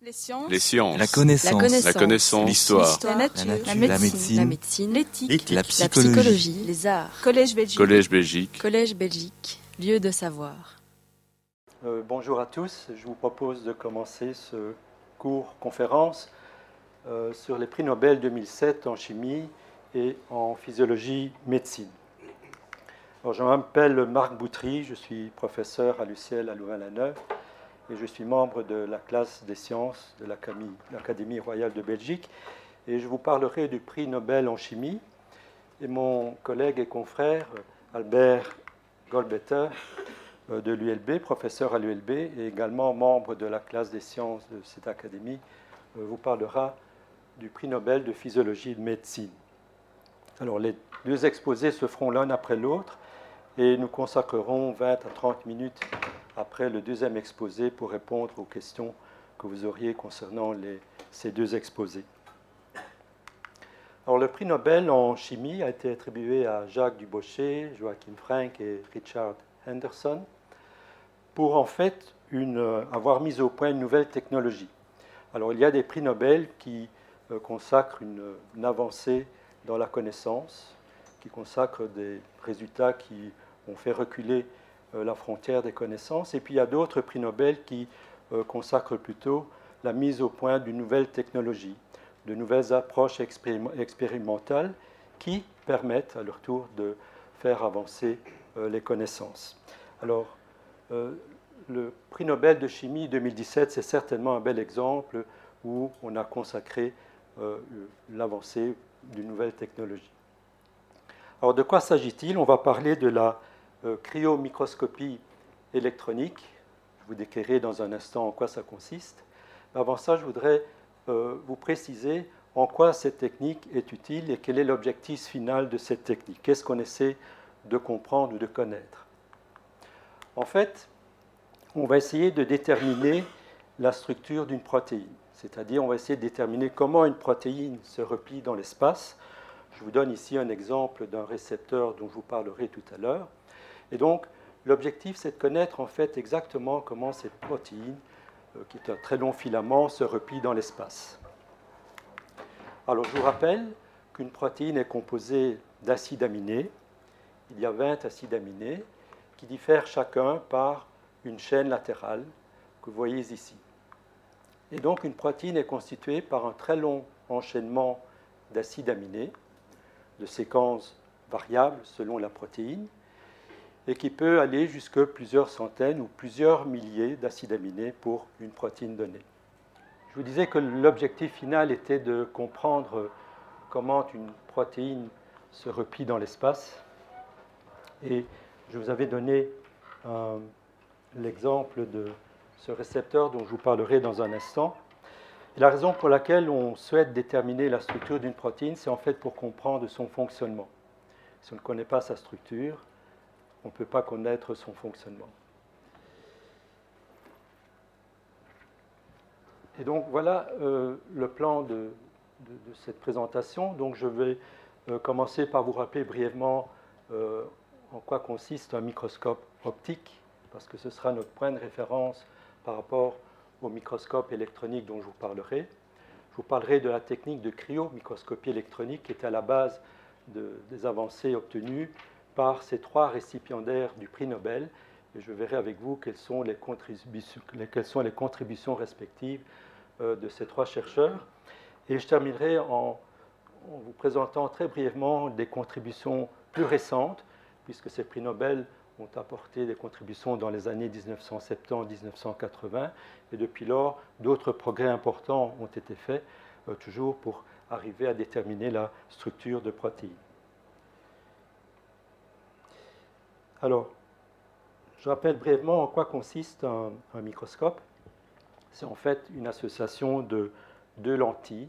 Les sciences. Les sciences. La connaissance. La connaissance. L'histoire. La nature. La nature. La La médecine. médecine. La médecine. L'éthique. La La psychologie. psychologie. Les arts. Collège Belgique. Collège Belgique. Collège Belgique. Lieu de savoir. Euh, bonjour à tous, je vous propose de commencer ce cours conférence euh, sur les prix Nobel 2007 en chimie et en physiologie médecine. Alors, je m'appelle Marc Boutry, je suis professeur à l'UCL à Louvain-la-Neuve et je suis membre de la classe des sciences de l'Académie royale de Belgique et je vous parlerai du prix Nobel en chimie et mon collègue et confrère Albert Golbetter euh, de l'ULB, professeur à l'ULB et également membre de la classe des sciences de cette académie, euh, vous parlera du prix Nobel de physiologie et de médecine. Alors les deux exposés se feront l'un après l'autre et nous consacrerons 20 à 30 minutes après le deuxième exposé pour répondre aux questions que vous auriez concernant ces deux exposés. Alors, le prix Nobel en chimie a été attribué à Jacques Dubochet, Joachim Frank et Richard Henderson pour en fait avoir mis au point une nouvelle technologie. Alors il y a des prix Nobel qui euh, consacrent une, avancée dans la connaissance, qui consacrent des résultats qui ont fait reculer la frontière des connaissances, et puis il y a d'autres prix Nobel qui euh, consacrent plutôt la mise au point d'une nouvelle technologie, de nouvelles approches expérim- expérimentales qui permettent à leur tour de faire avancer euh, les connaissances. Alors, euh, le prix Nobel de chimie 2017, c'est certainement un bel exemple où on a consacré euh, l'avancée d'une nouvelle technologie. Alors, de quoi s'agit-il? On va parler de la euh, cryomicroscopie électronique. Je vous décrirai dans un instant en quoi ça consiste. Avant ça, je voudrais euh, vous préciser en quoi cette technique est utile et quel est l'objectif final de cette technique. Qu'est-ce qu'on essaie de comprendre ou de connaître? En fait, on va essayer de déterminer la structure d'une protéine. C'est-à-dire, on va essayer de déterminer comment une protéine se replie dans l'espace. Je vous donne ici un exemple d'un récepteur dont je vous parlerai tout à l'heure. Et donc, l'objectif, c'est de connaître en fait exactement comment cette protéine, euh, qui est un très long filament, se replie dans l'espace. Alors, je vous rappelle qu'une protéine est composée d'acides aminés. Il y a 20 acides aminés qui diffèrent chacun par une chaîne latérale que vous voyez ici. Et donc une protéine est constituée par un très long enchaînement d'acides aminés, de séquences variables selon la protéine, et qui peut aller jusque plusieurs centaines ou plusieurs milliers d'acides aminés pour une protéine donnée. Je vous disais que l'objectif final était de comprendre comment une protéine se replie dans l'espace. Et je vous avais donné euh, l'exemple de ce récepteur dont je vous parlerai dans un instant. La raison pour laquelle on souhaite déterminer la structure d'une protéine, c'est en fait pour comprendre son fonctionnement. Si on ne connaît pas sa structure, on ne peut pas connaître son fonctionnement. Et donc voilà euh, le plan de, cette présentation. Donc je vais euh, commencer par vous rappeler brièvement euh, en quoi consiste un microscope optique, parce que ce sera notre point de référence par rapport au microscope électronique dont je vous parlerai. Je vous parlerai de la technique de cryomicroscopie électronique qui est à la base de- des avancées obtenues par ces trois récipiendaires du prix Nobel. Et je verrai avec vous quelles sont les contributions, respectives euh, de ces trois chercheurs. Et je terminerai en, en vous présentant très brièvement des contributions plus récentes, puisque ces prix Nobel ont apporté des contributions dans les années 1970-1980, et depuis lors, d'autres progrès importants ont été faits, euh, toujours pour arriver à déterminer la structure de protéines. Alors, je rappelle brièvement en quoi consiste un, microscope. C'est en fait une association de deux lentilles.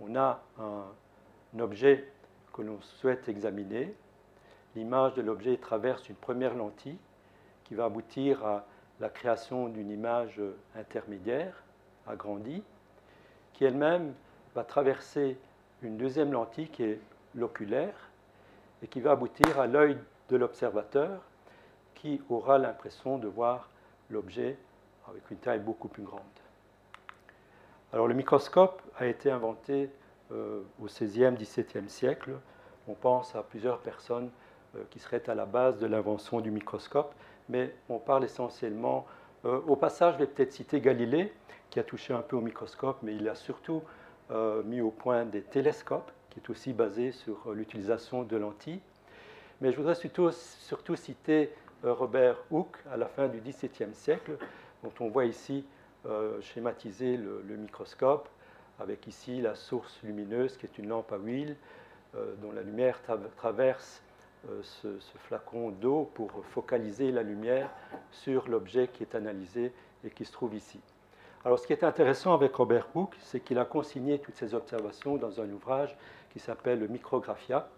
On a un objet que l'on souhaite examiner. L'image de l'objet traverse une première lentille qui va aboutir à la création d'une image intermédiaire, agrandie, qui elle-même va traverser une deuxième lentille qui est l'oculaire et qui va aboutir à l'œil de l'observateur qui aura l'impression de voir l'objet avec une taille beaucoup plus grande. Alors le microscope a été inventé au XVIe, XVIIe siècle. On pense à plusieurs personnes qui seraient à la base de l'invention du microscope, mais on parle essentiellement... au passage, je vais peut-être citer Galilée, qui a touché un peu au microscope, mais il a surtout mis au point des télescopes, qui est aussi basé sur l'utilisation de lentilles. Mais je voudrais surtout, citer Robert Hooke à la fin du XVIIe siècle, dont on voit ici euh, schématiser le, microscope, avec ici la source lumineuse qui est une lampe à huile, euh, dont la lumière traverse euh, ce, flacon d'eau pour focaliser la lumière sur l'objet qui est analysé et qui se trouve ici. Alors ce qui est intéressant avec Robert Hooke, c'est qu'il a consigné toutes ces observations dans un ouvrage qui s'appelle Micrographia,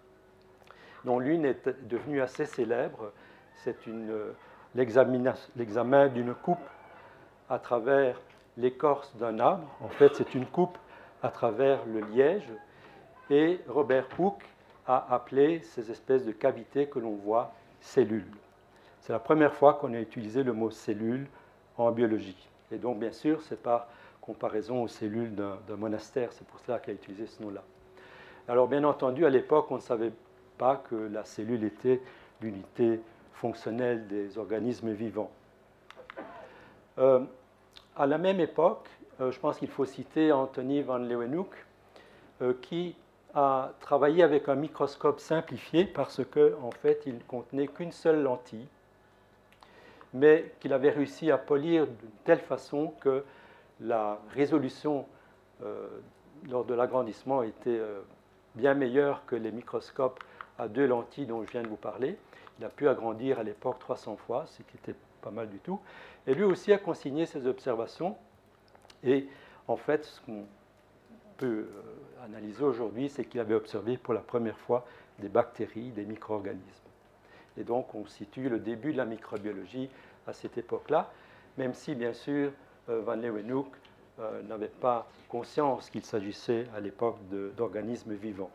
dont l'une est devenue assez célèbre c'est l'examen d'une coupe à travers l'écorce d'un arbre. En fait, c'est une coupe à travers le liège. Et Robert Hooke a appelé ces espèces de cavités que l'on voit cellules. C'est la première fois qu'on a utilisé le mot cellule en biologie. Et donc, bien sûr, c'est par comparaison aux cellules d'un monastère. C'est pour cela qu'il a utilisé ce nom-là. Alors, bien entendu, à l'époque, on ne savait pas que la cellule était l'unité fonctionnelle des organismes vivants. Euh, à la même époque, euh, je pense qu'il faut citer Anthony van Leeuwenhoek, euh, qui a travaillé avec un microscope simplifié parce qu'en en fait, il contenait qu'une seule lentille, mais qu'il avait réussi à polir de telle façon que la résolution lors de l'agrandissement était bien meilleure que les microscopes à deux lentilles dont je viens de vous parler. Il a pu agrandir à l'époque 300 fois, ce qui était pas mal du tout. Et lui aussi a consigné ses observations. Et en fait, ce qu'on peut euh, analyser aujourd'hui, c'est qu'il avait observé pour la première fois des bactéries, des micro-organismes. Et donc, on situe le début de la microbiologie à cette époque-là, même si, bien sûr, euh, Van Leeuwenhoek euh, n'avait pas conscience qu'il s'agissait à l'époque d'organismes vivants.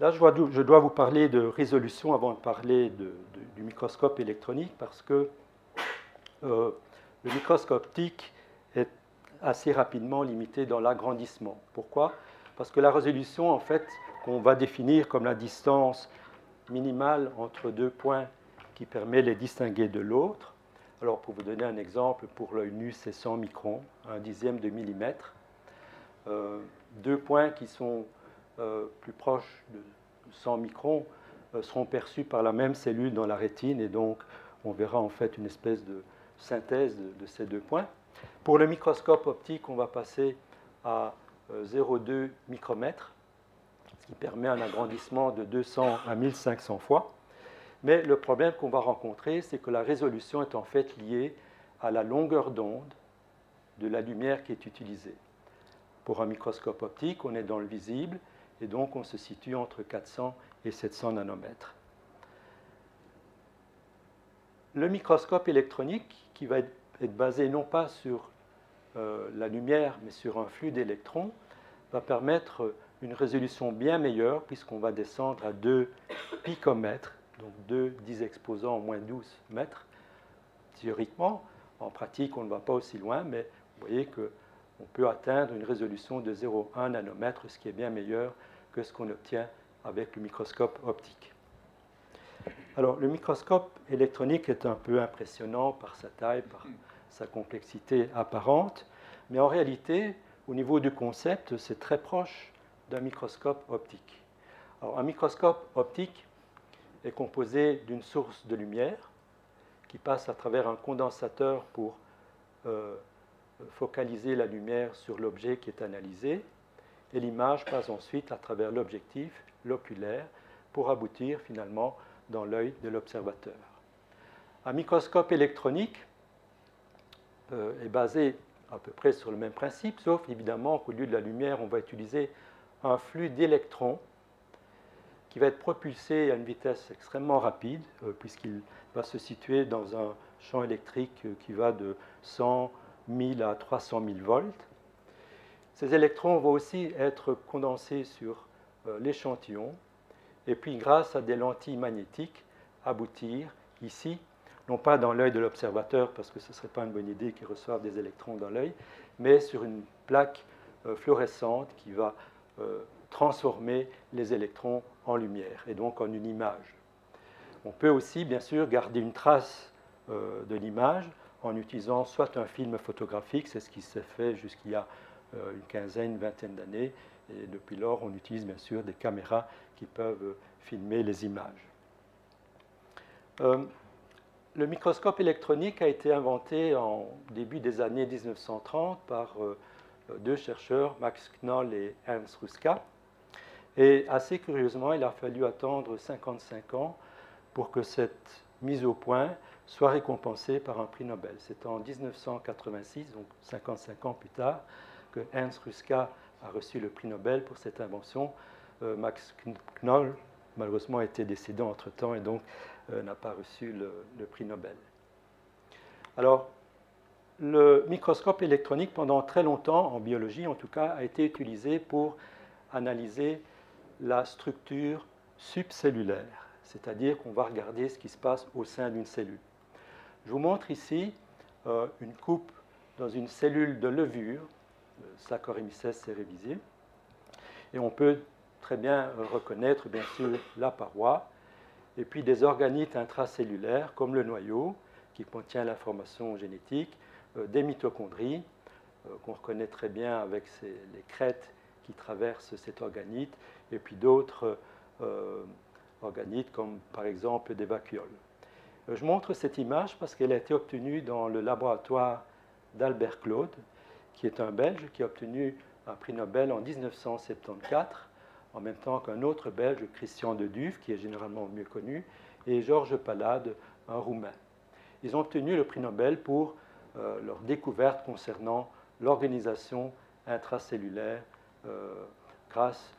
Là, je dois, vous parler de résolution avant de parler du microscope électronique parce que euh, le microscope optique est assez rapidement limité dans l'agrandissement. Pourquoi? Parce que la résolution, en fait, qu'on va définir comme la distance minimale entre deux points qui permet de les distinguer de l'autre. Alors, pour vous donner un exemple, pour l'œil nu, c'est 100 microns, un dixième de millimètre. Euh, deux points qui sont plus proches de 100 microns euh, seront perçus par la même cellule dans la rétine et donc on verra en fait une espèce de synthèse de, ces deux points. Pour le microscope optique, on va passer à 0,2 euh, micromètres, ce qui permet un agrandissement de 200 à 1500 fois. Mais le problème qu'on va rencontrer, c'est que la résolution est en fait liée à la longueur d'onde de la lumière qui est utilisée. Pour un microscope optique, on est dans le visible, et donc on se situe entre 400 et 700 nanomètres. Le microscope électronique, qui va être basé non pas sur euh, la lumière, mais sur un flux d'électrons, va permettre une résolution bien meilleure, puisqu'on va descendre à 2 picomètres, donc 2 10 exposants en moins 12 mètres. Théoriquement, en pratique, on ne va pas aussi loin, mais vous voyez que on peut atteindre une résolution de 0,1 nanomètre, ce qui est bien meilleur que ce qu'on obtient avec le microscope optique. Alors, le microscope électronique est un peu impressionnant par sa taille, par sa complexité apparente, mais en réalité, au niveau du concept, c'est très proche d'un microscope optique. Alors, un microscope optique est composé d'une source de lumière qui passe à travers un condensateur pour euh, focaliser la lumière sur l'objet qui est analysé, et l'image passe ensuite à travers l'objectif, l'oculaire, pour aboutir finalement dans l'œil de l'observateur. Un microscope électronique euh, est basé à peu près sur le même principe, sauf évidemment qu'au lieu de la lumière, on va utiliser un flux d'électrons qui va être propulsé à une vitesse extrêmement rapide, euh, puisqu'il va se situer dans un champ électrique euh, qui va de 100 1000 à 300 000 volts. Ces électrons vont aussi être condensés sur euh, l'échantillon et puis grâce à des lentilles magnétiques aboutir ici non pas dans l'œil de l'observateur, parce que ce ne serait pas une bonne idée qu'il reçoive des électrons dans l'œil, mais sur une plaque euh, fluorescente qui va euh, transformer les électrons en lumière, et donc en une image. On peut aussi, bien sûr, garder une trace de l'image en utilisant soit un film photographique, c'est ce qui s'est fait jusqu'il y a une quinzaine, une vingtaine d'années, et depuis lors, on utilise bien sûr des caméras qui peuvent filmer les images. Le microscope électronique a été inventé en début des années 1930 par euh, deux chercheurs, Max Knoll et Ernst Ruska. Et assez curieusement, il a fallu attendre 55 ans pour que cette mise au point soit récompensée par un prix Nobel. C'est en 1986, donc 55 ans plus tard, que Ernst Ruska a reçu le prix Nobel pour cette invention. Euh, Max Knoll, malheureusement, était décédé entre-temps et donc euh, n'a pas reçu le, prix Nobel. Alors, le microscope électronique, pendant très longtemps, en biologie en tout cas, a été utilisé pour analyser la structure subcellulaire, c'est-à-dire qu'on va regarder ce qui se passe au sein d'une cellule. Je vous montre ici euh, une coupe dans une cellule de levure, Saccharomyces cerevisiae, et on peut très bien reconnaître bien sûr la paroi. Et puis des organites intracellulaires comme le noyau, qui contient l'information génétique, euh, des mitochondries, euh, qu'on reconnaît très bien avec les crêtes qui traversent cet organite, et puis d'autres euh, organites comme par exemple des vacuoles. Je montre cette image parce qu'elle a été obtenue dans le laboratoire d'Albert Claude, qui est un Belge qui a obtenu un prix Nobel en 1974 en même temps qu'un autre Belge, Christian de Duve, qui est généralement mieux connu, et Georges Palade, un Roumain. Ils ont obtenu le prix Nobel pour euh, leur découverte concernant l'organisation intracellulaire euh, grâce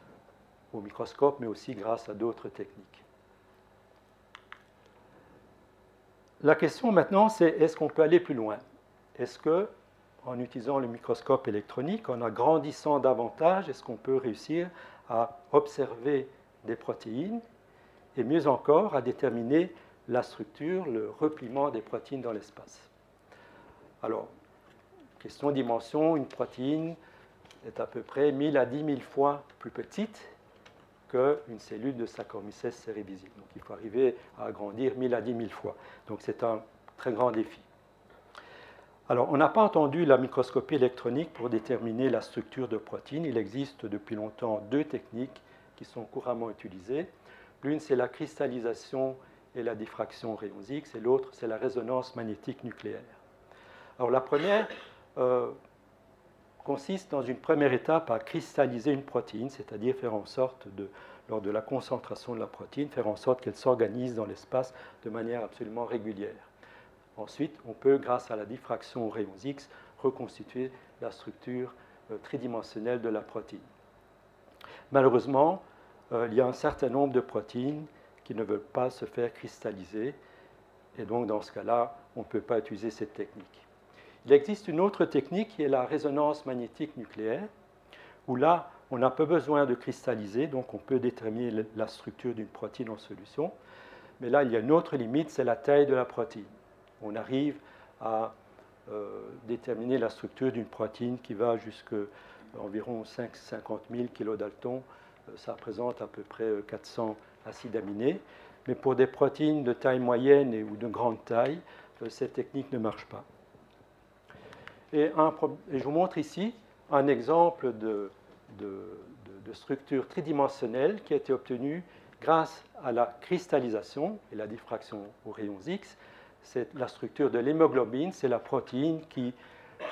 au microscope, mais aussi grâce à d'autres techniques. La question maintenant, c'est est-ce qu'on peut aller plus loin? Est-ce que, en utilisant le microscope électronique, en agrandissant davantage, est-ce qu'on peut réussir à observer des protéines et mieux encore à déterminer la structure, le repliement des protéines dans l'espace? Alors, question dimension, une protéine est à peu près 1000 à 10 000 fois plus petite qu'une cellule de Saccharomyces cerevisiae. Donc il faut arriver à agrandir 1000 à 10 000 fois. Donc c'est un très grand défi. Alors, on n'a pas entendu la microscopie électronique pour déterminer la structure de protéines. Il existe depuis longtemps deux techniques qui sont couramment utilisées. L'une, c'est la cristallisation et la diffraction rayons X, et l'autre, c'est la résonance magnétique nucléaire. Alors, la première euh, consiste dans une première étape à cristalliser une protéine, c'est-à-dire faire en sorte lors de la concentration de la protéine, faire en sorte qu'elle s'organise dans l'espace de manière absolument régulière. Ensuite, on peut, grâce à la diffraction aux rayons X, reconstituer la structure euh, tridimensionnelle de la protéine. Malheureusement, euh, il y a un certain nombre de protéines qui ne veulent pas se faire cristalliser, et donc dans ce cas-là, on ne peut pas utiliser cette technique. Il existe une autre technique qui est la résonance magnétique nucléaire, où là, on n'a pas besoin de cristalliser, donc on peut déterminer la structure d'une protéine en solution. Mais là, il y a une autre limite, c'est la taille de la protéine on arrive à euh, déterminer la structure d'une protéine qui va jusqu'à environ 5, 50 000 kilodaltons. ça représente à peu près 400 euh, acides aminés. Mais pour des protéines de taille moyenne ou de grande taille, euh, cette technique ne marche pas. Et, je vous montre ici un exemple de, structure tridimensionnelle qui a été obtenue grâce à la cristallisation et la diffraction aux rayons X c'est la structure de l'hémoglobine, c'est la protéine qui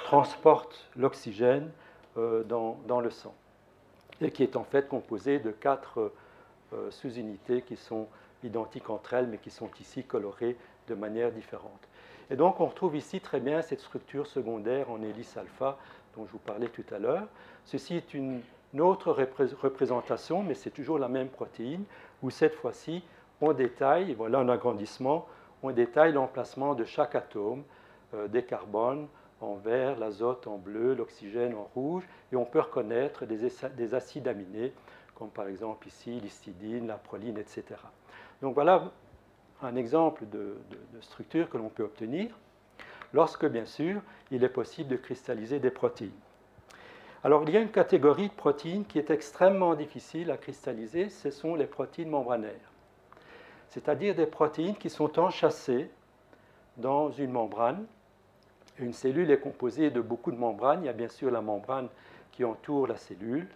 transporte l'oxygène euh, dans, le sang et qui est en fait composée de quatre euh, sous-unités qui sont identiques entre elles mais qui sont ici colorées de manière différente. Et donc on retrouve ici très bien cette structure secondaire en hélice alpha dont je vous parlais tout à l'heure. Ceci est une, autre représentation, mais c'est toujours la même protéine, où cette fois-ci on détaille, voilà un agrandissement, on détaille l'emplacement de chaque atome, euh, des carbones en vert, l'azote en bleu, l'oxygène en rouge, et on peut reconnaître des, acides aminés, comme par exemple ici l'histidine, la proline, etc. Donc voilà un exemple de, structure que l'on peut obtenir lorsque, bien sûr, il est possible de cristalliser des protéines. Alors, il y a une catégorie de protéines qui est extrêmement difficile à cristalliser, ce sont les protéines membranaires, c'est-à-dire des protéines qui sont enchâssées dans une membrane. Une cellule est composée de beaucoup de membranes. Il y a bien sûr la membrane qui entoure la cellule,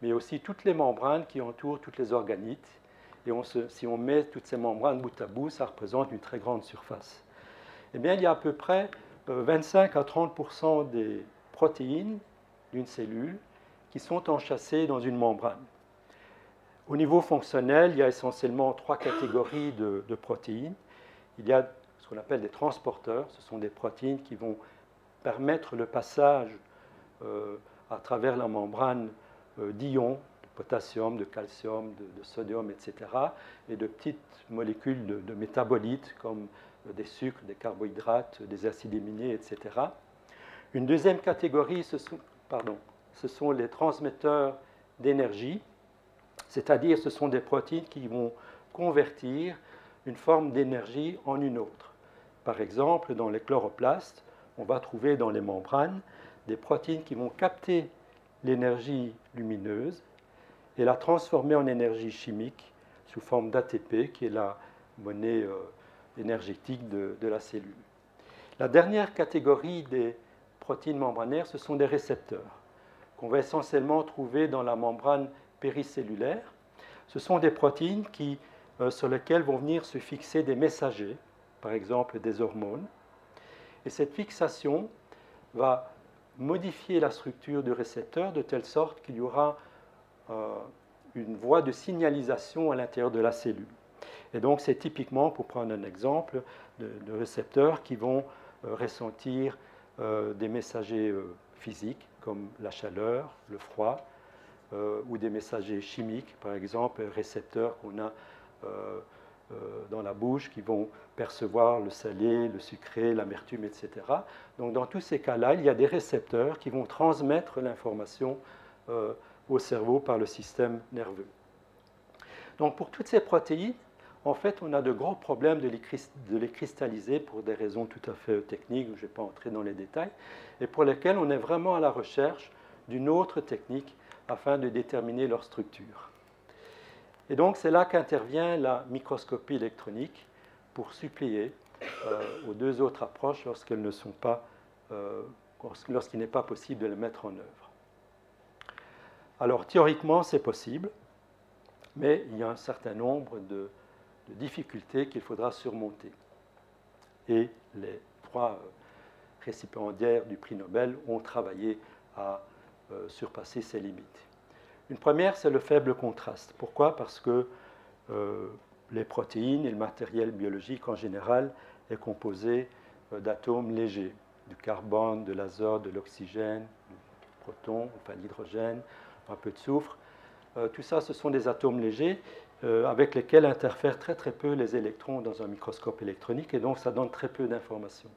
mais aussi toutes les membranes qui entourent toutes les organites. Et si on met toutes ces membranes bout à bout, ça représente une très grande surface. Eh bien, il y a à peu près 25 euh, à 30 des protéines d'une cellule qui sont enchâssées dans une membrane. Au niveau fonctionnel, il y a essentiellement trois catégories de, protéines. Il y a ce qu'on appelle des transporteurs, ce sont des protéines qui vont permettre le passage euh, à travers la membrane euh, d'ions, potassium, de calcium, de, sodium, etc., et de petites molécules de, métabolites comme des sucres, des carbohydrates, des acides aminés, etc. Une deuxième catégorie, ce sont les transmetteurs d'énergie, c'est-à-dire ce sont des protéines qui vont convertir une forme d'énergie en une autre. Par exemple, dans les chloroplastes, on va trouver dans les membranes des protéines qui vont capter l'énergie lumineuse et la transformer en énergie chimique sous forme d'ATP, qui est la monnaie euh, énergétique de, la cellule. La dernière catégorie des protéines membranaires, ce sont des récepteurs, qu'on va essentiellement trouver dans la membrane péricellulaire. Ce sont des protéines euh, sur lesquelles vont venir se fixer des messagers, par exemple des hormones. Et cette fixation va modifier la structure du récepteur de telle sorte qu'il y aura une voie de signalisation à l'intérieur de la cellule. Et donc c'est typiquement, pour prendre un exemple, de, récepteurs qui vont euh, ressentir euh, des messagers physiques comme la chaleur, le froid, ou des messagers chimiques, par exemple récepteurs qu'on a euh, dans la bouche qui vont percevoir le salé, le sucré, l'amertume, etc. Donc dans tous ces cas-là, il y a des récepteurs qui vont transmettre l'information euh, au cerveau par le système nerveux. Donc pour toutes ces protéines, en fait, on a de gros problèmes de les, cristalliser pour des raisons tout à fait techniques, je ne vais pas entrer dans les détails, et pour lesquelles on est vraiment à la recherche d'une autre technique afin de déterminer leur structure. Et donc c'est là qu'intervient la microscopie électronique pour suppléer euh, aux deux autres approches lorsqu'elles ne sont pas, euh, lorsqu'il n'est pas possible de les mettre en œuvre. Alors théoriquement c'est possible, mais il y a un certain nombre de, difficultés qu'il faudra surmonter. Et les trois euh, récipiendaires du prix Nobel ont travaillé à surpasser ces limites. Une première, c'est le faible contraste. Pourquoi? Parce que euh, les protéines et le matériel biologique en général est composé euh, d'atomes légers, du carbone, de l'azote, de l'oxygène, du proton, enfin l'hydrogène, un peu de soufre. Euh, tout ça, ce sont des atomes légers avec lesquels interfèrent très très peu les électrons dans un microscope électronique et donc ça donne très peu d'informations.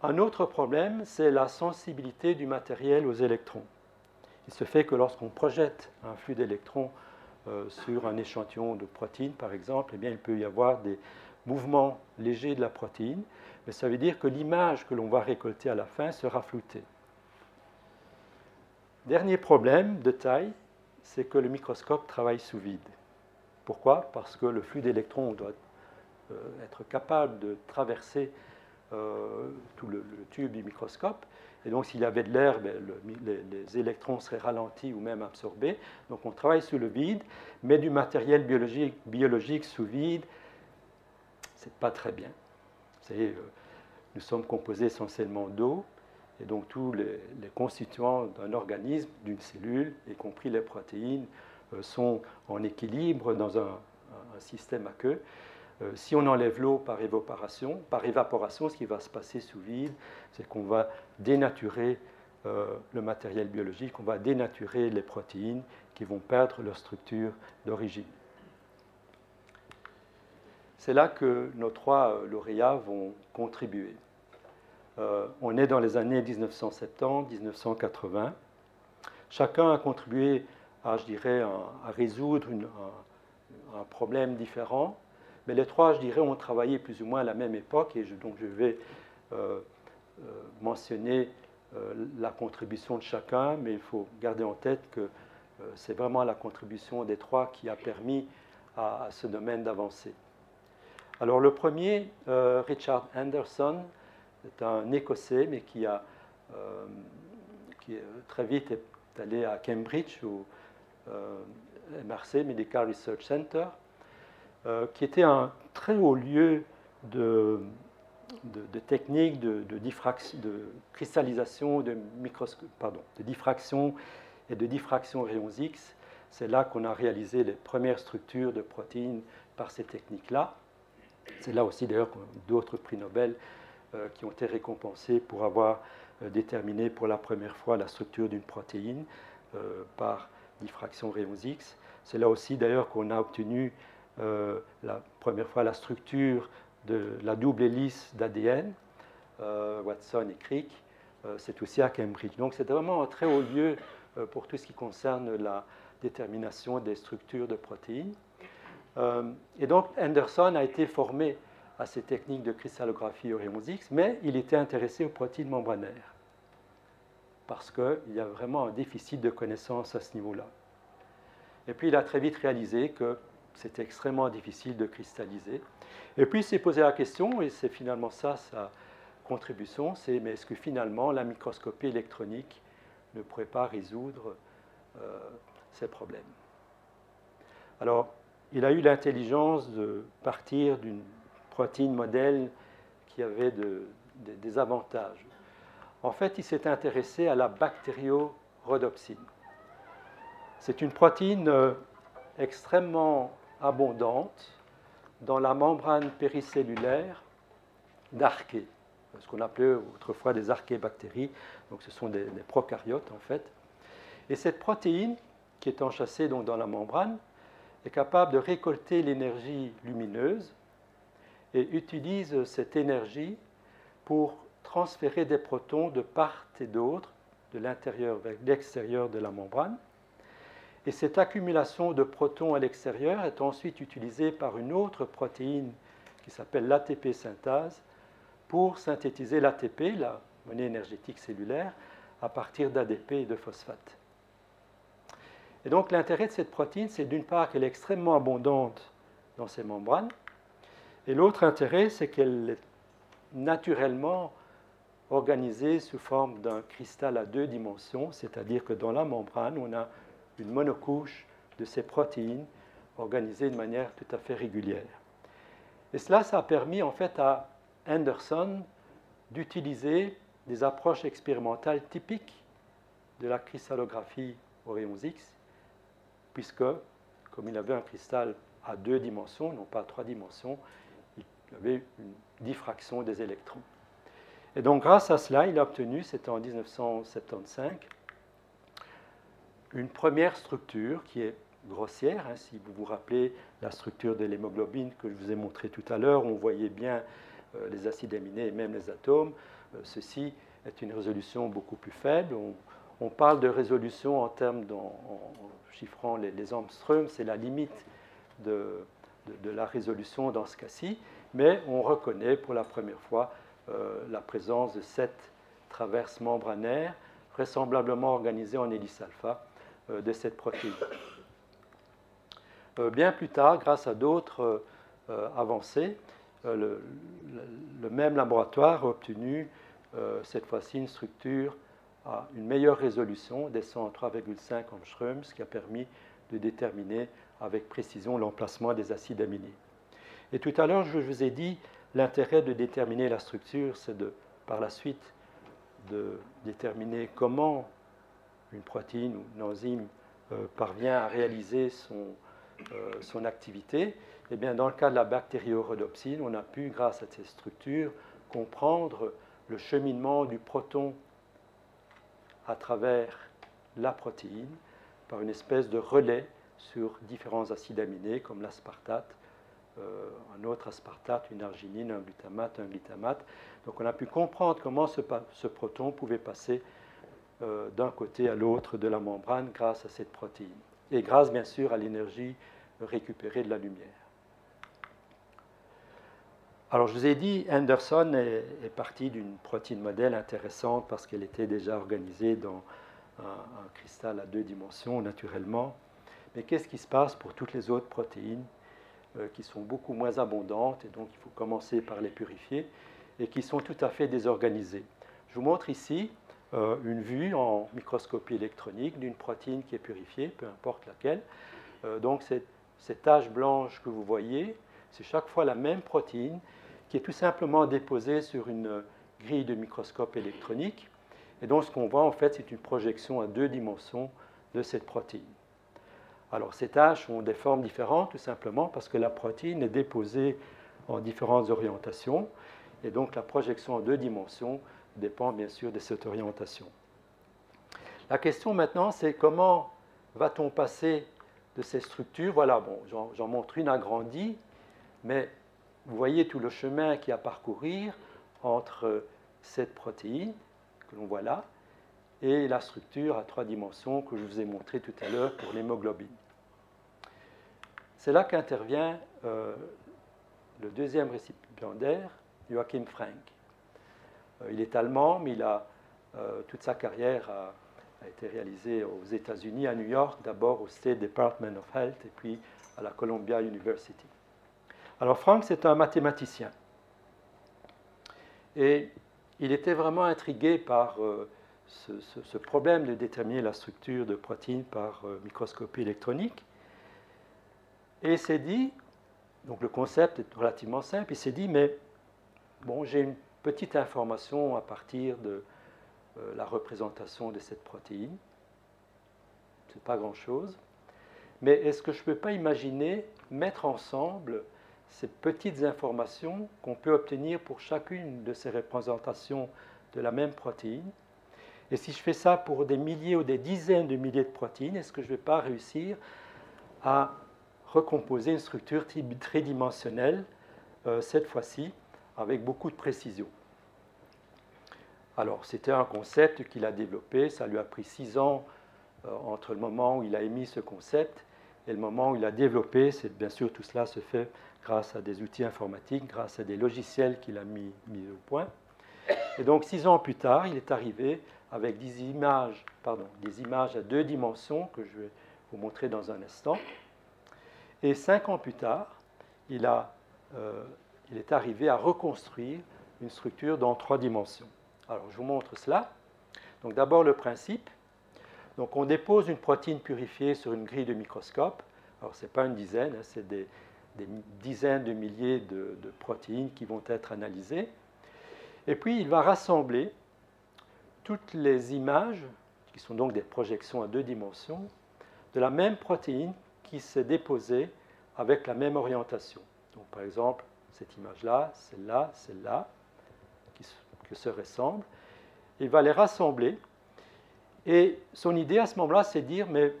Un autre problème, c'est la sensibilité du matériel aux électrons. Il se fait que lorsqu'on projette un flux d'électrons euh, sur un échantillon de protéines, par exemple, eh bien, il peut y avoir des mouvements légers de la protéine, mais ça veut dire que l'image que l'on va récolter à la fin sera floutée. Dernier problème de taille, c'est que le microscope travaille sous vide. Pourquoi? Parce que le flux d'électrons doit euh, être capable de traverser euh, tout le, tube du microscope. Et donc, s'il y avait de l'air, ben, les, électrons seraient ralentis ou même absorbés. Donc, on travaille sous le vide, mais du matériel biologique, sous vide, c'est pas très bien. Euh, nous sommes composés essentiellement d'eau, et donc tous les, constituants d'un organisme, d'une cellule, y compris les protéines, euh, sont en équilibre dans un, système aqueux. Euh, si on enlève l'eau par évaporation, par évaporation, ce qui va se passer sous vide, c'est qu'on va dénaturer euh, le matériel biologique, on va dénaturer les protéines qui vont perdre leur structure d'origine. C'est là que nos trois lauréats vont contribuer. Euh, on est dans les années 1970-1980. Chacun a contribué à, je dirais, à, résoudre un problème différent Mais les trois, je dirais, ont travaillé plus ou moins à la même époque, et donc je vais euh, mentionner la contribution de chacun, mais il faut garder en tête que c'est vraiment la contribution des trois qui a permis à, ce domaine d'avancer. Alors le premier, Richard Anderson, est un Écossais, mais qui a qui très vite est allé à Cambridge au MRC, Medical Research Center, euh, qui était un très haut lieu de, de, techniques de, de, de, cristallisation, de, pardon, de diffraction et de diffraction rayons X. C'est là qu'on a réalisé les premières structures de protéines par ces techniques-là. C'est là aussi d'ailleurs d'autres prix Nobel euh, qui ont été récompensés pour avoir euh, déterminé pour la première fois la structure d'une protéine par diffraction rayons X. C'est là aussi d'ailleurs qu'on a obtenu euh, la première fois la structure de la double hélice d'ADN, euh, Watson et Crick. Euh, c'est aussi à Cambridge. Donc c'est vraiment un très haut lieu pour tout ce qui concerne la détermination des structures de protéines. et donc Anderson a été formé à ces techniques de cristallographie au rayons X, mais il était intéressé aux protéines membranaires parce qu'il y a vraiment un déficit de connaissances à ce niveau-là. Et puis il a très vite réalisé que c'était extrêmement difficile de cristalliser. Et puis il s'est posé la question, et c'est finalement ça sa contribution, c'est mais est-ce que finalement la microscopie électronique ne pourrait pas résoudre euh, ces problèmes? Alors, il a eu l'intelligence de partir d'une protéine modèle qui avait des avantages. En fait, il s'est intéressé à la bactériorhodopsine. C'est une protéine euh, extrêmement abondante dans la membrane péricellulaire d'archées, ce qu'on appelait autrefois des archébactéries, donc ce sont des, prokaryotes en fait. Et cette protéine, qui est enchâssée donc dans la membrane, est capable de récolter l'énergie lumineuse et utilise cette énergie pour transférer des protons de part et d'autre, de l'intérieur vers l'extérieur de la membrane, et cette accumulation de protons à l'extérieur est ensuite utilisée par une autre protéine qui s'appelle l'ATP synthase pour synthétiser l'ATP, la monnaie énergétique cellulaire, à partir d'ADP et de phosphate. Et donc l'intérêt de cette protéine, c'est d'une part qu'elle est extrêmement abondante dans ses membranes, et l'autre intérêt, c'est qu'elle est naturellement organisée sous forme d'un cristal à deux dimensions, c'est-à-dire que dans la membrane, on a une monocouche de ces protéines organisées de manière tout à fait régulière. Et cela, ça a permis en fait à Anderson d'utiliser des approches expérimentales typiques de la cristallographie aux rayons X, puisque, comme il avait un cristal à deux dimensions, non pas à trois dimensions, il avait une diffraction des électrons. Et donc, grâce à cela, il a obtenu, c'était en 1975, une première structure qui est grossière. Hein, si vous vous rappelez la structure de l'hémoglobine que je vous ai montré tout à l'heure, on voyait bien euh, les acides aminés et même les atomes. Euh, ceci est une résolution beaucoup plus faible. On, parle de résolution en termes, en, chiffrant les, les c'est la limite de, la résolution dans ce cas-ci, mais on reconnaît pour la première fois euh, la présence de sept traverses membranaires vraisemblablement organisées en hélice alpha euh, de cette protéine. Euh, bien plus tard, grâce à d'autres avancées, le, même laboratoire a obtenu cette fois-ci une structure à une meilleure résolution, descend en 3,5 Angstrom, ce qui a permis de déterminer avec précision l'emplacement des acides aminés. Et tout à l'heure, je vous ai dit, l'intérêt de déterminer la structure, c'est de, par la suite, de déterminer comment une protéine ou une enzyme euh, parvient à réaliser son, euh, son activité, eh bien, dans le cas de la bactériorhodopsine, on a pu, grâce à ces structures, comprendre le cheminement du proton à travers la protéine par une espèce de relais sur différents acides aminés comme l'aspartate, un autre aspartate, une arginine, un glutamate, un glutamate. Donc on a pu comprendre comment ce, proton pouvait passer euh, d'un côté à l'autre de la membrane grâce à cette protéine. Et grâce bien sûr à l'énergie récupérée de la lumière. Alors, je vous ai dit, Anderson est, parti d'une protéine modèle intéressante parce qu'elle était déjà organisée dans un, cristal à deux dimensions, naturellement. Mais qu'est-ce qui se passe pour toutes les autres protéines euh, qui sont beaucoup moins abondantes, et donc il faut commencer par les purifier, et qui sont tout à fait désorganisées Je vous montre ici euh, une vue en microscopie électronique d'une protéine qui est purifiée, peu importe laquelle. Euh, donc, cette tache blanche que vous voyez, c'est chaque fois la même protéine qui est tout simplement déposée sur une grille de microscope électronique. Et donc ce qu'on voit en fait, c'est une projection à deux dimensions de cette protéine. Alors ces tâches ont des formes différentes tout simplement parce que la protéine est déposée en différentes orientations et donc la projection en deux dimensions dépend bien sûr de cette orientation. La question maintenant c'est comment va-t-on passer de ces structures? Voilà, bon, j'en montre une agrandie, mais vous voyez tout le chemin qu'il y a à parcourir entre cette protéine que l'on voit là et la structure à trois dimensions que je vous ai montré tout à l'heure pour l'hémoglobine. C'est là qu'intervient euh, le deuxième récipiendaire, Joachim Frank. Euh, il est allemand, mais euh, toute sa carrière a, été réalisée aux États-Unis, à New York, d'abord au State Department of Health et puis à la Columbia University. Alors Frank, c'est un mathématicien. Et il était vraiment intrigué par ce, problème de déterminer la structure de protéines par euh, microscopie électronique. Et il s'est dit, donc le concept est relativement simple, il s'est dit, mais bon, j'ai une petite information à partir de euh, la représentation de cette protéine. Ce n'est pas grand-chose. Mais est-ce que je ne peux pas imaginer mettre ensemble ces petites informations qu'on peut obtenir pour chacune de ces représentations de la même protéine? Et si je fais ça pour des milliers ou des dizaines de milliers de protéines, est-ce que je ne vais pas réussir à recomposer une structure tridimensionnelle, euh, cette fois-ci, avec beaucoup de précision? Alors, c'était un concept qu'il a développé, ça lui a pris six ans euh, entre le moment où il a émis ce concept et le moment où il a développé. C'est bien sûr tout cela se fait grâce à des outils informatiques, grâce à des logiciels qu'il a mis, au point. Et donc, six ans plus tard, il est arrivé avec des images, pardon, des images à deux dimensions que je vais vous montrer dans un instant. Et cinq ans plus tard, il, a, euh, il est arrivé à reconstruire une structure dans trois dimensions. Alors, je vous montre cela. Donc, d'abord, le principe. Donc, on dépose une protéine purifiée sur une grille de microscope. Alors, ce n'est pas une dizaine, hein, c'est des, des dizaines de milliers de, protéines qui vont être analysées. Et puis, il va rassembler toutes les images, qui sont donc des projections à deux dimensions, de la même protéine qui s'est déposée avec la même orientation. Donc, par exemple, cette image-là, celle-là, celle-là, qui, se ressemblent. Il va les rassembler. Et son idée à ce moment-là, c'est de dire, mais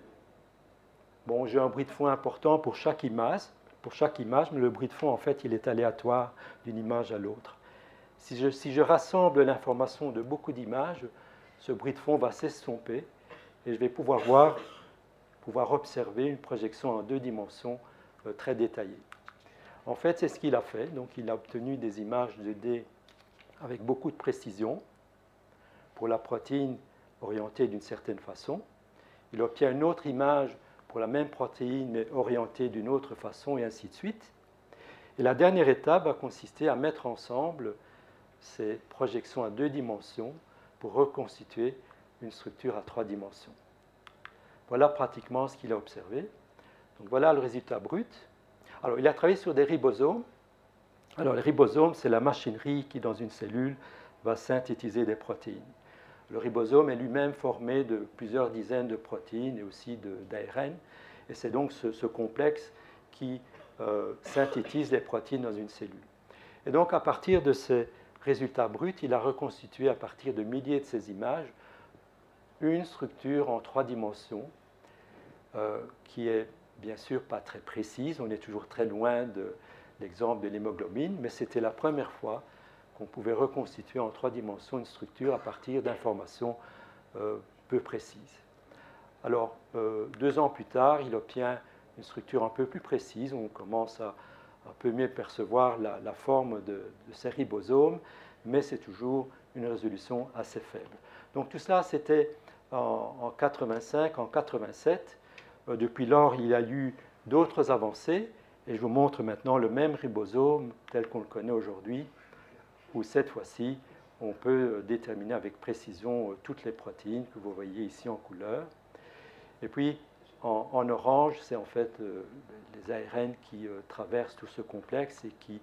bon, j'ai un bruit de fond important pour chaque image, pour chaque image, mais le bruit de fond, en fait, il est aléatoire d'une image à l'autre. Si je, rassemble l'information de beaucoup d'images, ce bruit de fond va s'estomper et je vais pouvoir voir, pouvoir observer une projection en deux dimensions euh, très détaillée. En fait, c'est ce qu'il a fait. Donc, il a obtenu des images de d avec beaucoup de précision pour la protéine orientée d'une certaine façon. Il obtient une autre image pour la même protéine mais orientée d'une autre façon et ainsi de suite. Et la dernière étape va consister à mettre ensemble ces projections à deux dimensions pour reconstituer une structure à trois dimensions. Voilà pratiquement ce qu'il a observé. Donc voilà le résultat brut. Alors il a travaillé sur des ribosomes. Alors les ribosomes, c'est la machinerie qui, dans une cellule, va synthétiser des protéines. Le ribosome est lui-même formé de plusieurs dizaines de protéines et aussi d'ARN. Et c'est donc ce, complexe qui euh, synthétise les protéines dans une cellule. Et donc à partir de ces résultats bruts, il a reconstitué à partir de milliers de ces images une structure en trois dimensions euh, qui est bien sûr pas très précise. On est toujours très loin de l'exemple de l'hémoglobine, mais c'était la première fois qu'on pouvait reconstituer en trois dimensions une structure à partir d'informations euh, peu précises. Alors, euh, deux ans plus tard, il obtient une structure un peu plus précise. On commence à, un peu mieux percevoir la, forme de, ces ribosomes, mais c'est toujours une résolution assez faible. Donc tout cela, c'était en, en 85, en 87. Euh, depuis lors, il y a eu d'autres avancées, et je vous montre maintenant le même ribosome tel qu'on le connaît aujourd'hui, où cette fois-ci, on peut déterminer avec précision euh, toutes les protéines que vous voyez ici en couleur. Et puis, en, orange, c'est en fait euh, les ARN qui euh, traversent tout ce complexe et qui,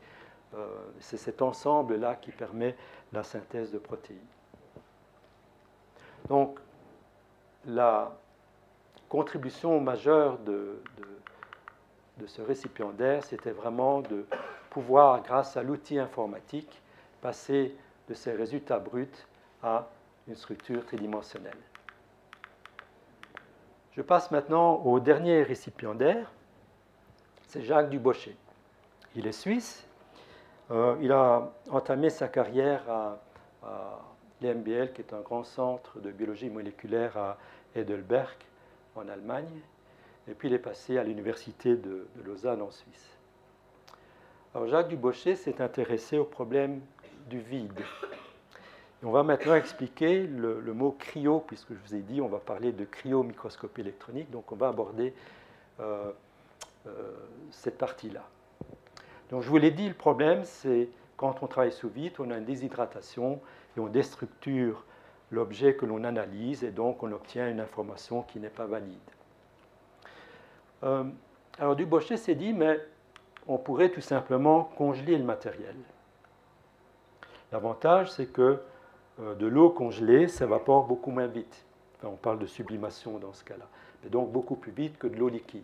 c'est cet ensemble-là qui permet la synthèse de protéines. Donc, la contribution majeure de, de ce récipiendaire, c'était vraiment de pouvoir, grâce à l'outil informatique, passer de ces résultats bruts à une structure tridimensionnelle. Je passe maintenant au dernier récipiendaire, c'est Jacques Dubochet. Il est suisse. Euh, il a entamé sa carrière à, l'EMBL, qui est un grand centre de biologie moléculaire à Heidelberg, en Allemagne. Et puis il est passé à l'université de, Lausanne, en Suisse. Alors Jacques Dubochet s'est intéressé au problème du vide. On va maintenant expliquer le, mot cryo, puisque je vous ai dit, on va parler de cryomicroscopie électronique, donc on va aborder euh, euh, cette partie-là. Donc je vous l'ai dit, le problème, c'est quand on travaille sous vide, on a une déshydratation et on déstructure l'objet que l'on analyse, et donc on obtient une information qui n'est pas valide. Euh, alors Dubochet s'est dit, mais on pourrait tout simplement congeler le matériel. L'avantage, c'est que de l'eau congelée s'évapore beaucoup moins vite. on parle de sublimation dans ce cas-là, mais donc beaucoup plus vite que de l'eau liquide.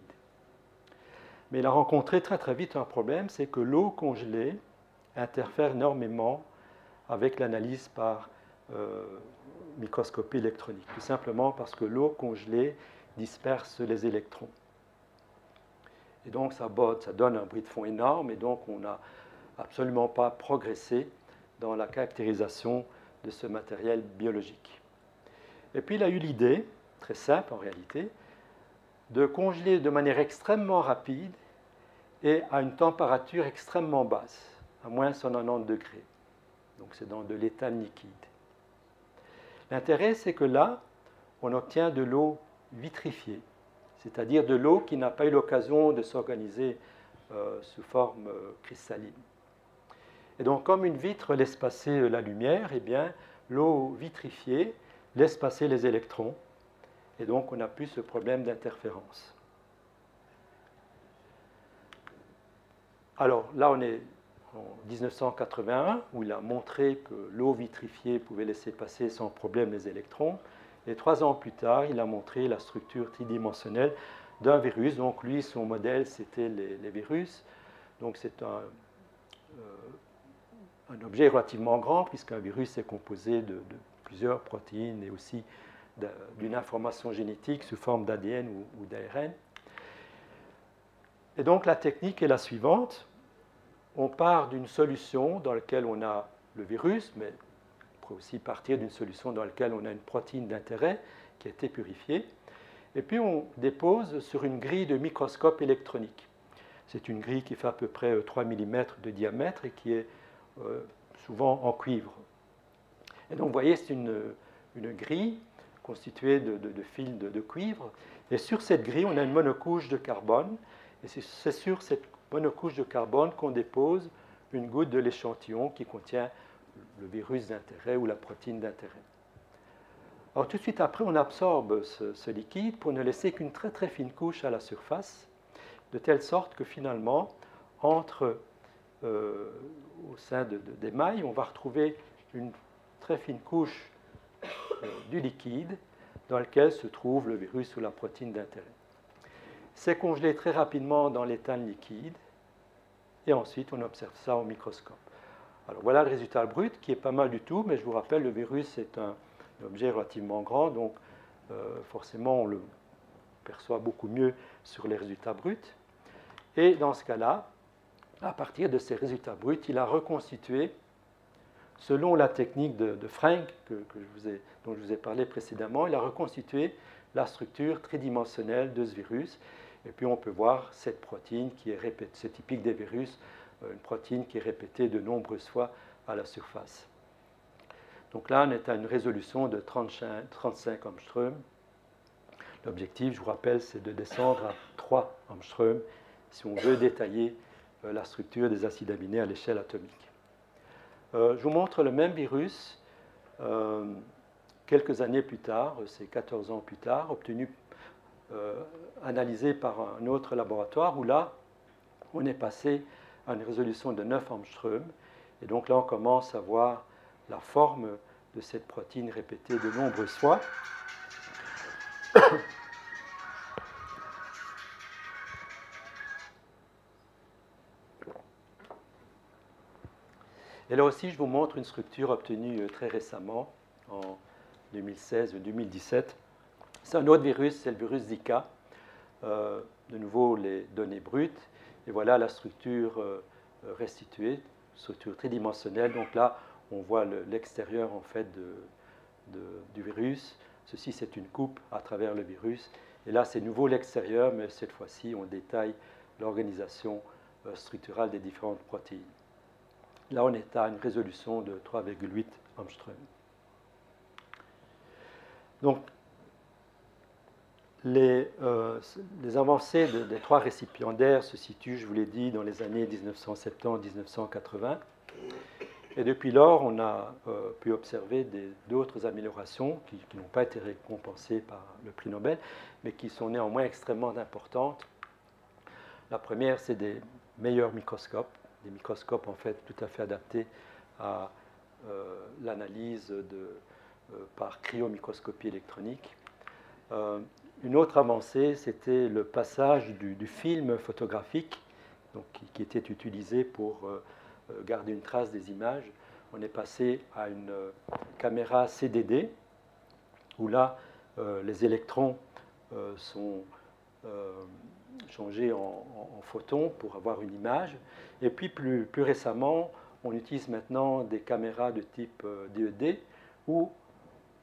Mais il a rencontré très très vite un problème, c'est que l'eau congelée interfère énormément avec l'analyse par euh, microscopie électronique, tout simplement parce que l'eau congelée disperse les électrons. Et donc ça, ça donne un bruit de fond énorme, et donc on n'a absolument pas progressé dans la caractérisation de ce matériel biologique. Et puis il a eu l'idée, très simple en réalité, de congeler de manière extrêmement rapide et à une température extrêmement basse, à moins 190 degrés. Donc c'est dans de l'état liquide. L'intérêt, c'est que là, on obtient de l'eau vitrifiée, c'est-à-dire de l'eau qui n'a pas eu l'occasion de s'organiser euh, sous forme euh, cristalline. Et donc, comme une vitre laisse passer la lumière, eh bien, l'eau vitrifiée laisse passer les électrons. Et donc, on n'a plus ce problème d'interférence. Alors là, on est en 1981, où il a montré que l'eau vitrifiée pouvait laisser passer sans problème les électrons. Et trois ans plus tard, il a montré la structure tridimensionnelle d'un virus. Donc lui, son modèle, c'était les, virus. Donc c'est un, euh, un objet relativement grand, puisqu'un virus est composé de, plusieurs protéines et aussi d'une information génétique sous forme d'ADN ou, d'ARN. Et donc la technique est la suivante. On part d'une solution dans laquelle on a le virus, mais on peut aussi partir d'une solution dans laquelle on a une protéine d'intérêt qui a été purifiée. Et puis on dépose sur une grille de microscope électronique. C'est une grille qui fait à peu près 3 mm de diamètre et qui est euh, souvent en cuivre. Et donc, vous voyez, c'est une, grille constituée de, fils de, cuivre. Et sur cette grille, on a une monocouche de carbone. Et c'est sur cette monocouche de carbone qu'on dépose une goutte de l'échantillon qui contient le virus d'intérêt ou la protéine d'intérêt. Alors tout de suite après, on absorbe ce liquide pour ne laisser qu'une très très fine couche à la surface, de telle sorte que finalement, entre euh, au sein de, des mailles, on va retrouver une très fine couche euh, du liquide dans lequel se trouve le virus ou la protéine d'intérêt. C'est congelé très rapidement dans l'éthane liquide et ensuite on observe ça au microscope. Alors voilà le résultat brut qui est pas mal du tout, mais je vous rappelle, le virus est un, objet relativement grand, donc euh, forcément on le perçoit beaucoup mieux sur les résultats bruts. Et dans ce cas-là, à partir de ces résultats bruts, il a reconstitué, selon la technique de, Frank dont je vous ai parlé précédemment, il a reconstitué la structure tridimensionnelle de ce virus. Et puis on peut voir cette protéine qui est répétée, c'est typique des virus, une protéine qui est répétée de nombreuses fois à la surface. Donc là, on est à une résolution de 35, 35 Angstrom. L'objectif, je vous rappelle, c'est de descendre à 3 Angstrom si on veut détailler euh, la structure des acides aminés à l'échelle atomique. Euh, je vous montre le même virus euh, quelques années plus tard, c'est 14 ans plus tard, obtenu, analysé par un autre laboratoire, où là, on est passé à une résolution de 9 Angstrom. Et donc là, on commence à voir la forme de cette protéine répétée de nombreuses fois. Et là aussi, je vous montre une structure obtenue euh, très récemment, en 2016 ou 2017. C'est un autre virus, c'est le virus Zika. Euh, de nouveau, les données brutes. Et voilà la structure euh, restituée, structure tridimensionnelle. Donc là, on voit l'extérieur en fait du virus. Ceci, c'est une coupe à travers le virus. Et là, c'est nouveau l'extérieur, mais cette fois-ci, on détaille l'organisation structurale des différentes protéines. Là, on est à une résolution de 3,8 Angstrom. Donc, les, euh, avancées des trois récipiendaires se situent, je vous l'ai dit, dans les années 1970-1980. Et depuis lors, on a euh, pu observer d'autres améliorations qui, qui n'ont pas été récompensées par le prix Nobel, mais qui sont néanmoins extrêmement importantes. La première, c'est des meilleurs microscopes des microscopes en fait tout à fait adaptés à euh, l'analyse euh, par cryomicroscopie électronique. Euh, une autre avancée, c'était le passage du, film photographique donc, qui, était utilisé pour garder une trace des images. On est passé à une caméra CDD, où là, les électrons sont changés en, en, photons pour avoir une image. Et puis plus, plus récemment, on utilise maintenant des caméras de type DED euh, e où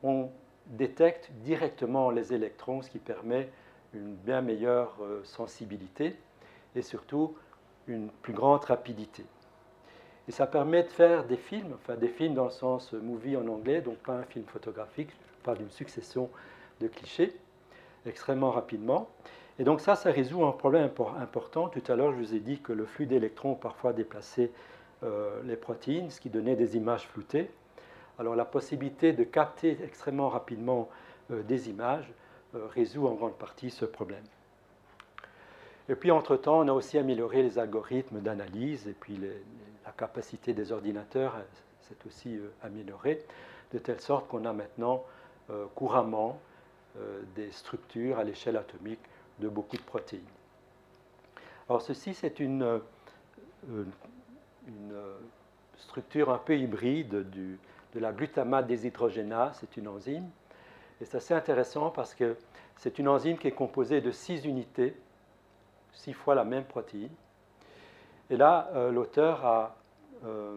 on détecte directement les électrons, ce qui permet une bien meilleure euh, sensibilité et surtout une plus grande rapidité. Et ça permet de faire des films, enfin des films dans le sens movie en anglais, donc pas un film photographique, je parle d'une succession de clichés, extrêmement rapidement. Et donc ça, ça résout un problème important. Tout à l'heure, je vous ai dit que le flux d'électrons parfois déplaçait euh, les protéines, ce qui donnait des images floutées. Alors la possibilité de capter extrêmement rapidement euh, des images euh, résout en grande partie ce problème. Et puis entre-temps, on a aussi amélioré les algorithmes d'analyse et puis la capacité des ordinateurs s'est aussi améliorée, de telle sorte qu'on a maintenant couramment des structures à l'échelle atomique de beaucoup de protéines. Alors ceci, c'est une, euh, une, structure un peu hybride du, de la glutamate déshydrogénase, c'est une enzyme. Et c'est assez intéressant parce que c'est une enzyme qui est composée de six unités, six fois la même protéine. Et là, euh, l'auteur a euh,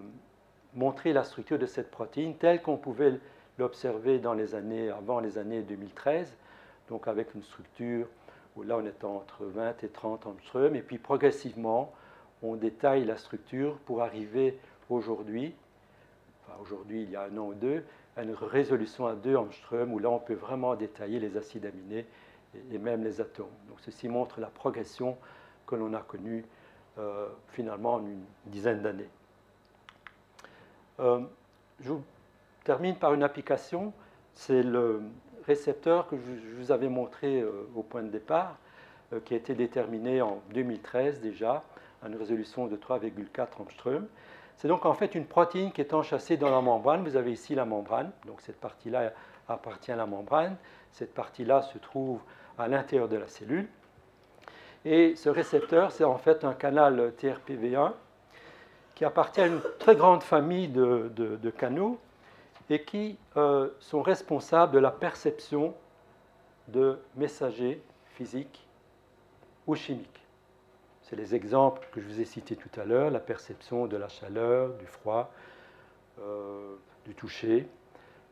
montré la structure de cette protéine telle qu'on pouvait l'observer dans les années, avant les années 2013, donc avec une structure où là on est entre 20 et 30 angstrom, et puis progressivement on détaille la structure pour arriver aujourd'hui, enfin aujourd'hui il y a un an ou deux, à une résolution à 2 angstrom, où là on peut vraiment détailler les acides aminés et, même les atomes. Donc ceci montre la progression que l'on a connue euh, finalement en une dizaine d'années. Euh, je termine par une application, c'est le, récepteur que je vous avais montré euh, au point de départ, euh, qui a été déterminé en 2013 déjà, à une résolution de 3,4 angstrom. C'est donc en fait une protéine qui est enchâssée dans la membrane. Vous avez ici la membrane, donc cette partie-là appartient à la membrane. Cette partie-là se trouve à l'intérieur de la cellule. Et ce récepteur, c'est en fait un canal TRPV1 qui appartient à une très grande famille de, de canaux et qui euh, sont responsables de la perception de messagers physiques ou chimiques. C'est les exemples que je vous ai cités tout à l'heure, la perception de la chaleur, du froid, euh, du toucher,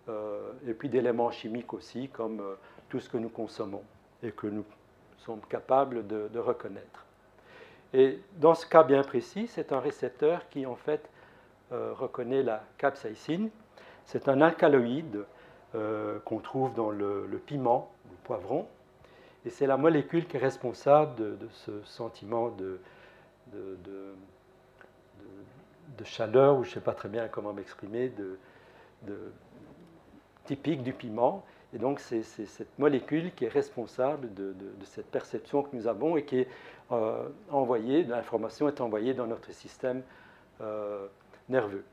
euh, et puis d'éléments chimiques aussi, comme tout ce que nous consommons et que nous sommes capables de, reconnaître. Et dans ce cas bien précis, c'est un récepteur qui en fait reconnaît la capsaïcine. C'est un alcaloïde euh, qu'on trouve dans le, piment, le poivron, et c'est la molécule qui est responsable de, ce sentiment de, chaleur, ou je ne sais pas très bien comment m'exprimer, typique du piment. Et donc, c'est cette molécule qui est responsable de, cette perception que nous avons et qui est euh, envoyée, l'information est envoyée dans notre système euh, nerveux.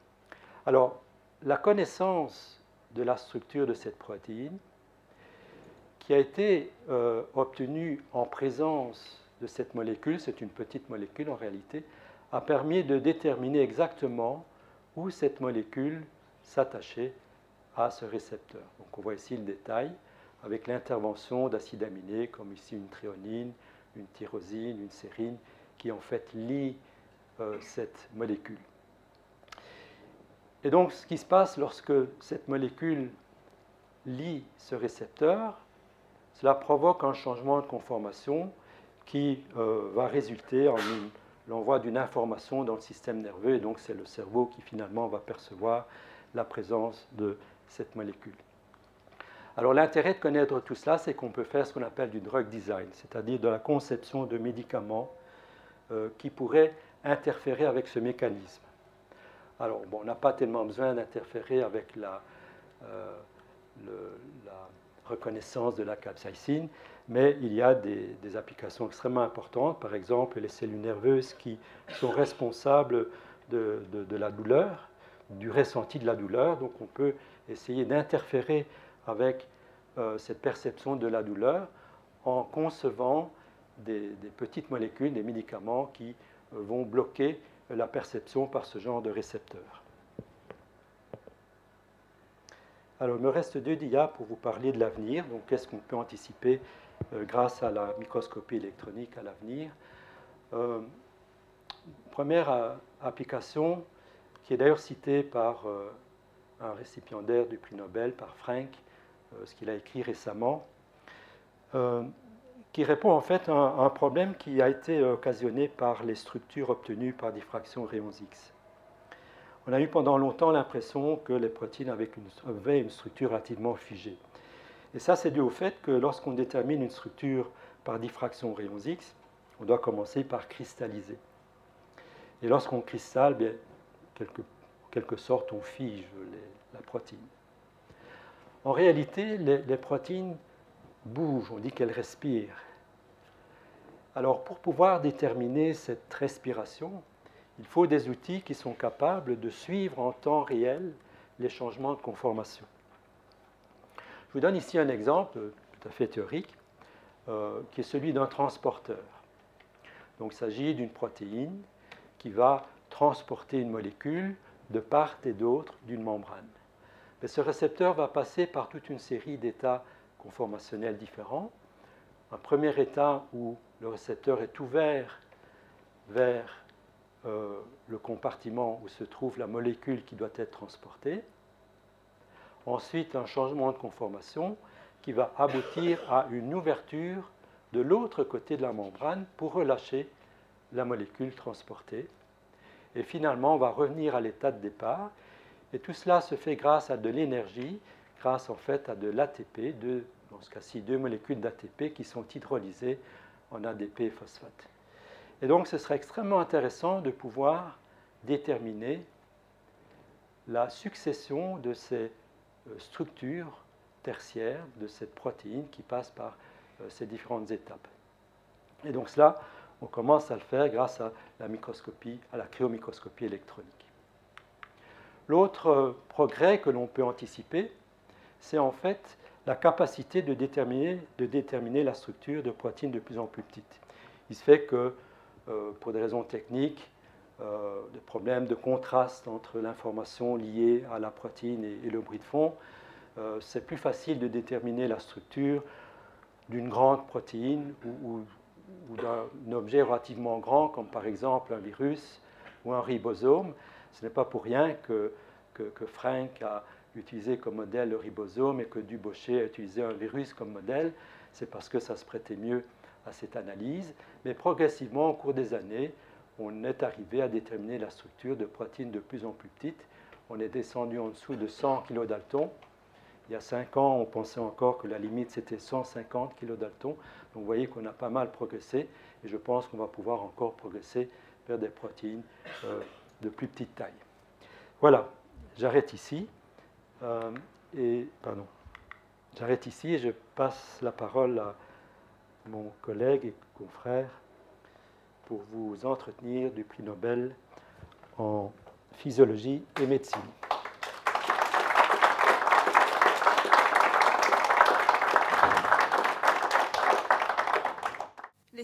Alors, la connaissance de la structure de cette protéine, qui a été euh, obtenue en présence de cette molécule, c'est une petite molécule en réalité, a permis de déterminer exactement où cette molécule s'attachait à ce récepteur. On voit ici le détail avec l'intervention d'acides aminés comme ici une tréonine, une tyrosine, une sérine qui en fait lient euh, cette molécule. Et donc ce qui se passe lorsque cette molécule lie ce récepteur, cela provoque un changement de conformation qui euh, va résulter en l'envoi d'une information dans le système nerveux et donc c'est le cerveau qui finalement va percevoir la présence de cette molécule. Alors l'intérêt de connaître tout cela, c'est qu'on peut faire ce qu'on appelle du drug design, c'est-à-dire de la conception de médicaments euh, qui pourraient interférer avec ce mécanisme. Alors on n'a pas tellement besoin d'interférer avec la, euh, la, reconnaissance de la capsaïcine, mais il y a des, applications extrêmement importantes, par exemple les cellules nerveuses qui sont responsables de, de la douleur, du ressenti de la douleur, donc on peut essayer d'interférer avec euh, cette perception de la douleur en concevant des, petites molécules, des médicaments qui euh, vont bloquer la perception par ce genre de récepteurs. Alors, il me reste deux dias pour vous parler de l'avenir. Donc, qu'est-ce qu'on peut anticiper euh, grâce à la microscopie électronique à l'avenir? Première application, qui est d'ailleurs citée par un récipiendaire du prix Nobel par Frank, euh, ce qu'il a écrit récemment, euh, qui répond en fait à un, problème qui a été occasionné par les structures obtenues par diffraction rayons X. On a eu pendant longtemps l'impression que les protéines avaient une, structure relativement figée. Et ça, c'est dû au fait que lorsqu'on détermine une structure par diffraction rayons X, on doit commencer par cristalliser. Et lorsqu'on cristal, bien, quelque quelque sorte, on fige la protéine. En réalité, les, protéines bougent, on dit qu'elles respirent. Alors, pour pouvoir déterminer cette respiration, il faut des outils qui sont capables de suivre en temps réel les changements de conformation. Je vous donne ici un exemple tout à fait théorique, euh, qui est celui d'un transporteur. Donc, il s'agit d'une protéine qui va transporter une molécule de part et d'autre d'une membrane. Mais ce récepteur va passer par toute une série d'états conformationnels différents. Un premier état où le récepteur est ouvert vers euh, le compartiment où se trouve la molécule qui doit être transportée. Ensuite, un changement de conformation qui va aboutir à une ouverture de l'autre côté de la membrane pour relâcher la molécule transportée. Et finalement, on va revenir à l'état de départ. Et tout cela se fait grâce à de l'énergie, grâce en fait à de l'ATP, dans ce cas-ci deux molécules d'ATP qui sont hydrolysées en ADP et phosphate. Et donc ce serait extrêmement intéressant de pouvoir déterminer la succession de ces euh, structures tertiaires de cette protéine qui passe par euh, ces différentes étapes. Et donc cela, on commence à le faire grâce à la microscopie, à la cryomicroscopie électronique. L'autre euh, progrès que l'on peut anticiper, c'est en fait la capacité de déterminer, de déterminer, la structure de protéines de plus en plus petites. Il se fait que, euh, pour des raisons techniques, euh, des problèmes de contraste entre l'information liée à la protéine et, le bruit de fond, c'est plus facile de déterminer la structure d'une grande protéine ou, ou d'un objet relativement grand, comme par exemple un virus ou un ribosome. Ce n'est pas pour rien que, que, Frank a utilisé comme modèle le ribosome et que Dubochet a utilisé un virus comme modèle. C'est parce que ça se prêtait mieux à cette analyse, mais progressivement, au cours des années, on est arrivé à déterminer la structure de protéines de plus en plus petites. On est descendu en dessous de 100 kilodaltons. Il y a 5 ans, on pensait encore que la limite c'était 150 kilodaltons. Donc vous voyez qu'on a pas mal progressé et je pense qu'on va pouvoir encore progresser vers des protéines euh, de plus petite taille. Voilà, j'arrête ici. Euh, et pardon, j'arrête ici et je passe la parole à mon collègue et confrère pour vous entretenir du prix Nobel en physiologie et médecine.